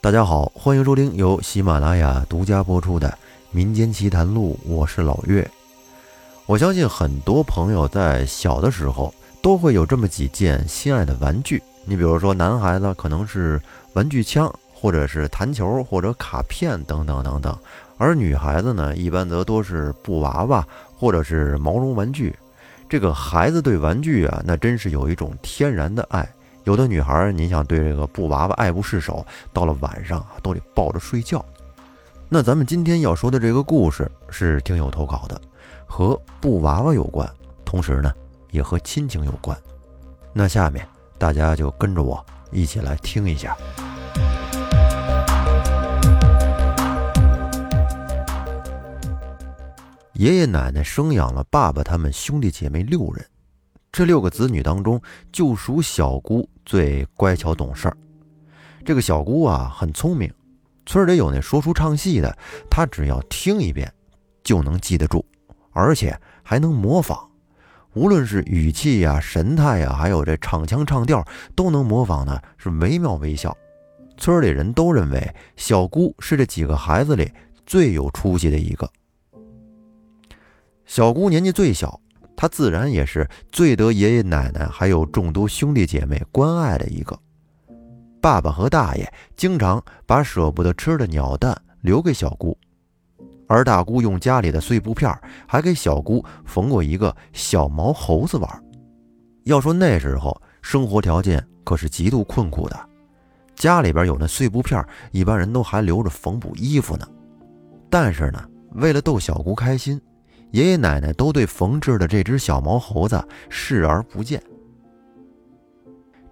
大家好，欢迎收听由喜马拉雅独家播出的《民间奇谈录》，我是老岳。我相信很多朋友在小的时候都会有这么几件心爱的玩具。你比如说，男孩子可能是玩具枪，或者是弹球，或者卡片等等等等；而女孩子呢，一般则多是布娃娃或者是毛绒玩具。这个孩子对玩具啊，那真是有一种天然的爱。有的女孩，你想对这个布娃娃爱不释手，到了晚上都得抱着睡觉。那咱们今天要说的这个故事是听友投稿的，和布娃娃有关，同时呢也和亲情有关。那下面大家就跟着我一起来听一下。爷爷奶奶生养了爸爸他们兄弟姐妹六人。这六个子女当中，就属小姑最乖巧懂事儿。这个小姑啊，很聪明，村里有那说书唱戏的，她只要听一遍，就能记得住，而且还能模仿，无论是语气呀、神态呀，还有这唱腔唱调，都能模仿的是惟妙惟肖。村里人都认为小姑是这几个孩子里最有出息的一个。小姑年纪最小。他自然也是最得爷爷奶奶还有众多兄弟姐妹关爱的一个。爸爸和大爷经常把舍不得吃的鸟蛋留给小姑，而大姑用家里的碎布片还给小姑缝过一个小毛猴子玩。要说那时候生活条件可是极度困苦的，家里边有那碎布片，一般人都还留着缝补衣服呢。但是呢，为了逗小姑开心。爷爷奶奶都对缝制的这只小毛猴子视而不见。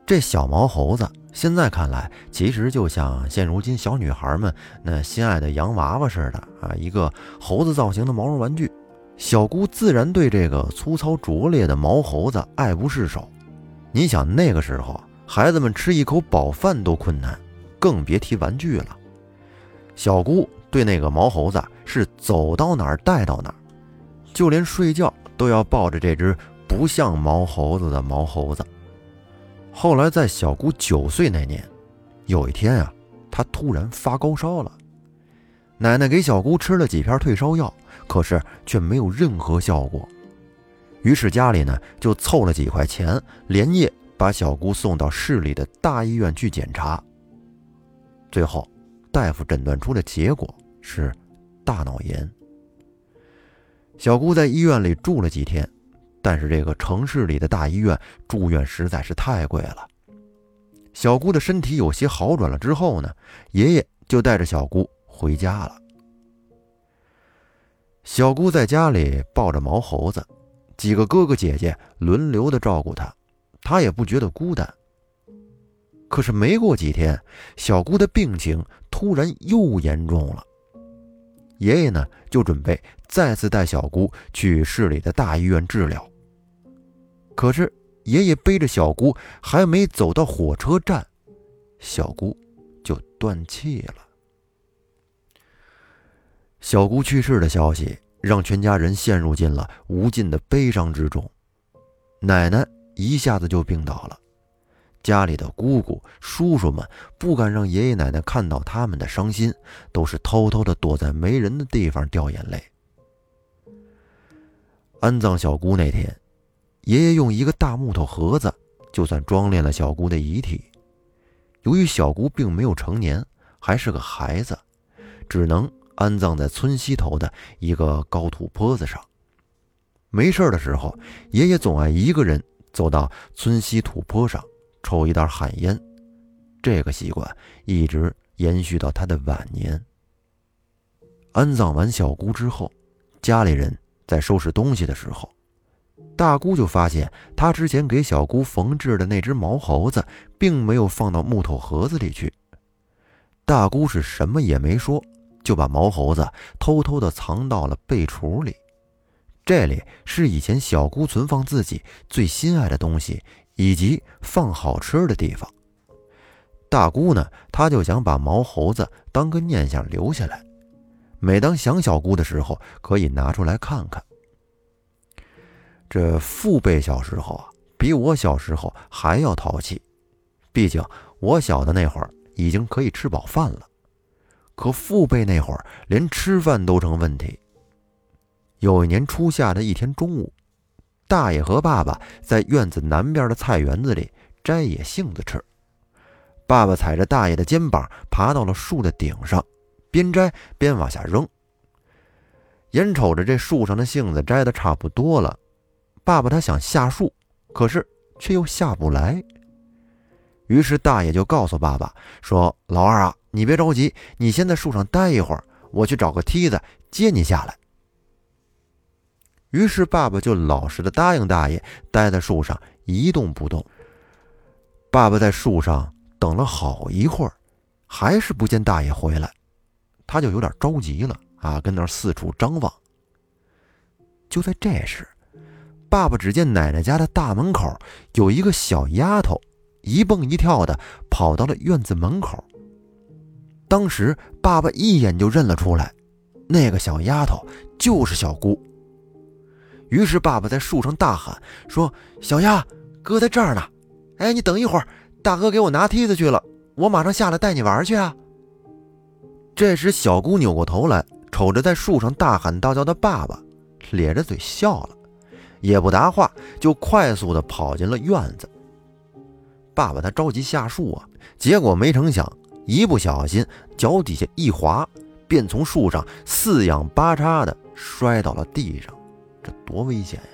这小毛猴子现在看来，其实就像现如今小女孩们那心爱的洋娃娃似的啊，一个猴子造型的毛绒玩具。小姑自然对这个粗糙拙劣的毛猴子爱不释手。你想那个时候，孩子们吃一口饱饭都困难，更别提玩具了。小姑对那个毛猴子是走到哪儿带到哪儿。就连睡觉都要抱着这只不像毛猴子的毛猴子。后来在小姑九岁那年，有一天啊，她突然发高烧了。奶奶给小姑吃了几片退烧药，可是却没有任何效果。于是家里呢就凑了几块钱，连夜把小姑送到市里的大医院去检查。最后，大夫诊断出的结果是大脑炎。小姑在医院里住了几天，但是这个城市里的大医院住院实在是太贵了。小姑的身体有些好转了之后呢，爷爷就带着小姑回家了。小姑在家里抱着毛猴子，几个哥哥姐姐轮流的照顾她，她也不觉得孤单。可是没过几天，小姑的病情突然又严重了。爷爷呢，就准备再次带小姑去市里的大医院治疗。可是爷爷背着小姑还没走到火车站，小姑就断气了。小姑去世的消息让全家人陷入进了无尽的悲伤之中，奶奶一下子就病倒了。家里的姑姑、叔叔们不敢让爷爷奶奶看到他们的伤心，都是偷偷的躲在没人的地方掉眼泪。安葬小姑那天，爷爷用一个大木头盒子，就算装殓了小姑的遗体。由于小姑并没有成年，还是个孩子，只能安葬在村西头的一个高土坡子上。没事的时候，爷爷总爱一个人走到村西土坡上。抽一袋旱烟，这个习惯一直延续到他的晚年。安葬完小姑之后，家里人在收拾东西的时候，大姑就发现他之前给小姑缝制的那只毛猴子，并没有放到木头盒子里去。大姑是什么也没说，就把毛猴子偷偷的藏到了被橱里。这里是以前小姑存放自己最心爱的东西。以及放好吃的地方。大姑呢，她就想把毛猴子当个念想留下来，每当想小姑的时候，可以拿出来看看。这父辈小时候啊，比我小时候还要淘气，毕竟我小的那会儿已经可以吃饱饭了。可父辈那会儿连吃饭都成问题。有一年初夏的一天中午，大爷和爸爸在院子南边的菜园子里摘野杏子吃。爸爸踩着大爷的肩膀爬到了树的顶上，边摘边往下扔。眼瞅着这树上的杏子摘的差不多了，爸爸他想下树，可是却又下不来。于是大爷就告诉爸爸说：“老二啊。”你别着急，你先在树上待一会儿，我去找个梯子接你下来。于是爸爸就老实的答应大爷，待在树上一动不动。爸爸在树上等了好一会儿，还是不见大爷回来，他就有点着急了啊，跟那儿四处张望。就在这时，爸爸只见奶奶家的大门口有一个小丫头，一蹦一跳的跑到了院子门口。当时，爸爸一眼就认了出来，那个小丫头就是小姑。于是，爸爸在树上大喊说：“小丫，哥在这儿呢！哎，你等一会儿，大哥给我拿梯子去了，我马上下来带你玩去啊！”这时，小姑扭过头来，瞅着在树上大喊大叫的爸爸，咧着嘴笑了，也不答话，就快速的跑进了院子。爸爸他着急下树啊，结果没成想。一不小心，脚底下一滑，便从树上四仰八叉的摔到了地上，这多危险呀！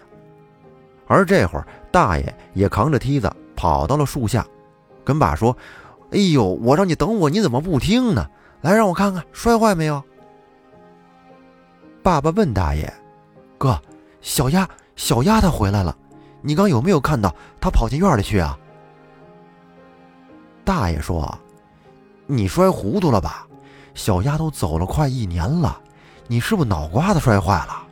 而这会儿，大爷也扛着梯子跑到了树下，跟爸说：“哎呦，我让你等我，你怎么不听呢？来，让我看看摔坏没有。”爸爸问大爷：“哥，小丫小丫她回来了，你刚有没有看到她跑进院里去啊？”大爷说。你摔糊涂了吧？小丫都走了快一年了，你是不是脑瓜子摔坏了？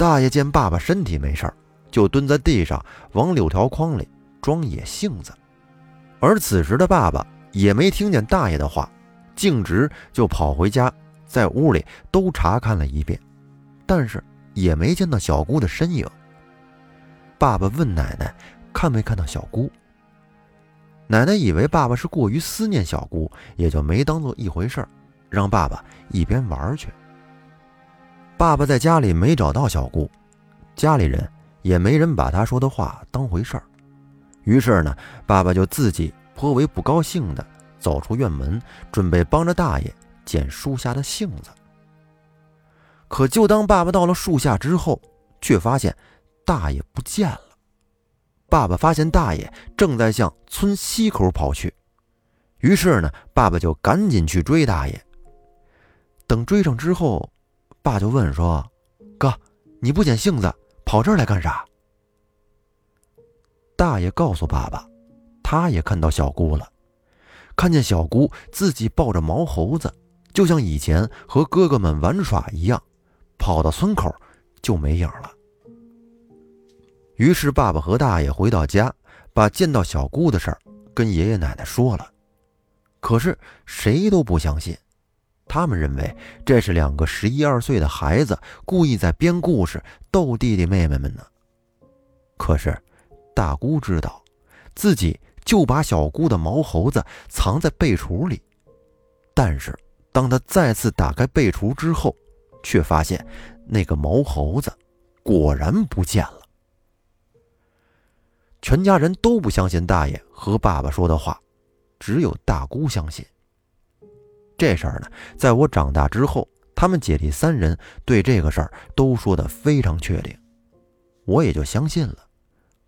大爷见爸爸身体没事儿就蹲在地上往柳条筐里装野杏子。而此时的爸爸也没听见大爷的话，径直就跑回家，在屋里都查看了一遍，但是也没见到小姑的身影。爸爸问奶奶看没看到小姑。奶奶以为爸爸是过于思念小姑，也就没当做一回事儿，让爸爸一边玩去。爸爸在家里没找到小姑，家里人也没人把他说的话当回事儿，于是呢，爸爸就自己颇为不高兴的走出院门，准备帮着大爷捡树下的杏子。可就当爸爸到了树下之后，却发现大爷不见了。爸爸发现大爷正在向村西口跑去，于是呢，爸爸就赶紧去追大爷。等追上之后，爸就问说：“哥，你不捡杏子，跑这儿来干啥？”大爷告诉爸爸，他也看到小姑了，看见小姑自己抱着毛猴子，就像以前和哥哥们玩耍一样，跑到村口就没影了。于是，爸爸和大爷回到家，把见到小姑的事儿跟爷爷奶奶说了。可是谁都不相信，他们认为这是两个十一二岁的孩子故意在编故事逗弟弟妹妹们呢。可是大姑知道，自己就把小姑的毛猴子藏在被橱里，但是当他再次打开被橱之后，却发现那个毛猴子果然不见了。全家人都不相信大爷和爸爸说的话，只有大姑相信。这事儿呢，在我长大之后，他们姐弟三人对这个事儿都说的非常确定，我也就相信了。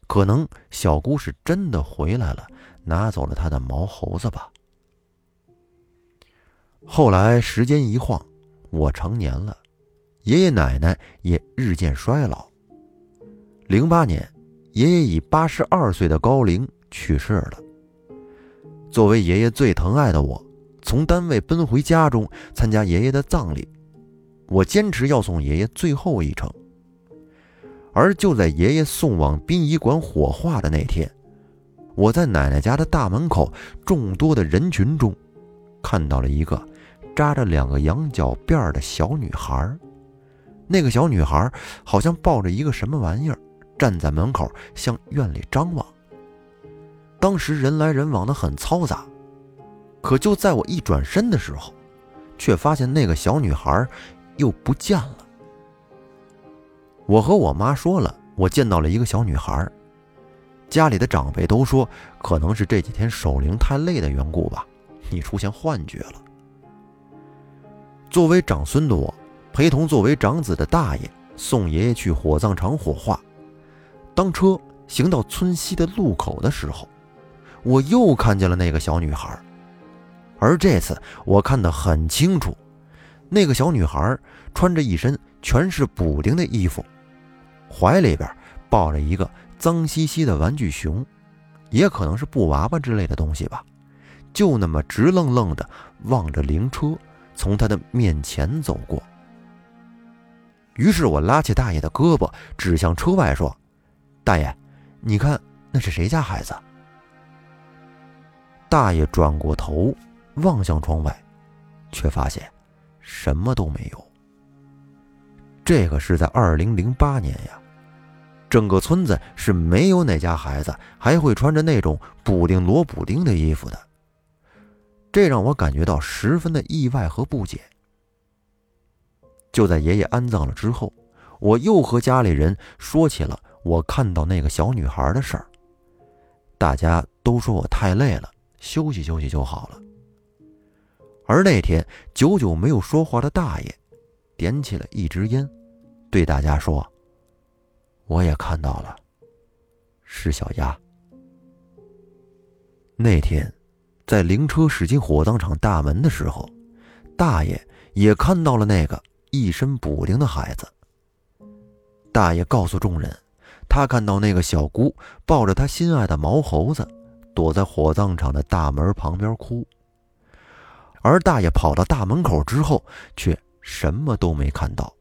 可能小姑是真的回来了，拿走了他的毛猴子吧。后来时间一晃，我成年了，爷爷奶奶也日渐衰老。零八年。爷爷以八十二岁的高龄去世了。作为爷爷最疼爱的我，从单位奔回家中参加爷爷的葬礼。我坚持要送爷爷最后一程。而就在爷爷送往殡仪馆火化的那天，我在奶奶家的大门口众多的人群中，看到了一个扎着两个羊角辫的小女孩。那个小女孩好像抱着一个什么玩意儿。站在门口向院里张望。当时人来人往的很嘈杂，可就在我一转身的时候，却发现那个小女孩又不见了。我和我妈说了，我见到了一个小女孩。家里的长辈都说，可能是这几天守灵太累的缘故吧，你出现幻觉了。作为长孙的我，陪同作为长子的大爷送爷爷去火葬场火化。当车行到村西的路口的时候，我又看见了那个小女孩，而这次我看得很清楚，那个小女孩穿着一身全是补丁的衣服，怀里边抱着一个。脏兮兮的玩具熊，也可能是布娃娃之类的东西吧，就那么直愣愣的望着灵车从他的面前走过。于是我拉起大爷的胳膊，指向车外说：“大爷，你看那是谁家孩子？”大爷转过头望向窗外，却发现什么都没有。这个是在二零零八年呀。整个村子是没有哪家孩子还会穿着那种补丁罗补丁的衣服的，这让我感觉到十分的意外和不解。就在爷爷安葬了之后，我又和家里人说起了我看到那个小女孩的事儿，大家都说我太累了，休息休息就好了。而那天久久没有说话的大爷，点起了一支烟，对大家说。我也看到了，是小丫。那天，在灵车驶进火葬场大门的时候，大爷也看到了那个一身补丁的孩子。大爷告诉众人，他看到那个小姑抱着他心爱的毛猴子，躲在火葬场的大门旁边哭。而大爷跑到大门口之后，却什么都没看到。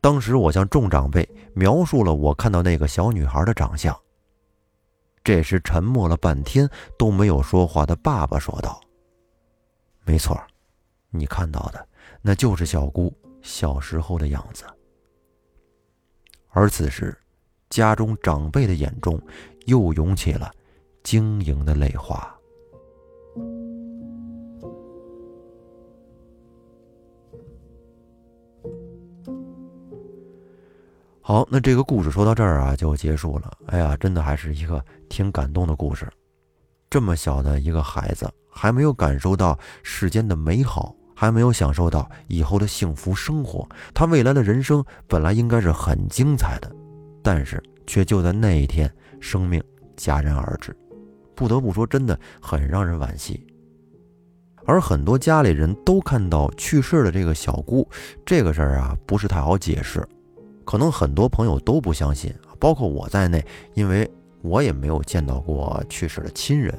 当时我向众长辈描述了我看到那个小女孩的长相。这时沉默了半天都没有说话的爸爸说道：“没错，你看到的那就是小姑小时候的样子。”而此时，家中长辈的眼中又涌起了晶莹的泪花。好，那这个故事说到这儿啊，就结束了。哎呀，真的还是一个挺感动的故事。这么小的一个孩子，还没有感受到世间的美好，还没有享受到以后的幸福生活。他未来的人生本来应该是很精彩的，但是却就在那一天，生命戛然而止。不得不说，真的很让人惋惜。而很多家里人都看到去世的这个小姑，这个事儿啊，不是太好解释。可能很多朋友都不相信，包括我在内，因为我也没有见到过去世的亲人。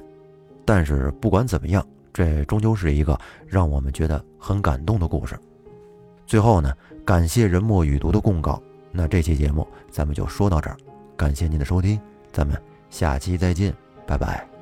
但是不管怎么样，这终究是一个让我们觉得很感动的故事。最后呢，感谢人墨雨读的供稿。那这期节目咱们就说到这儿，感谢您的收听，咱们下期再见，拜拜。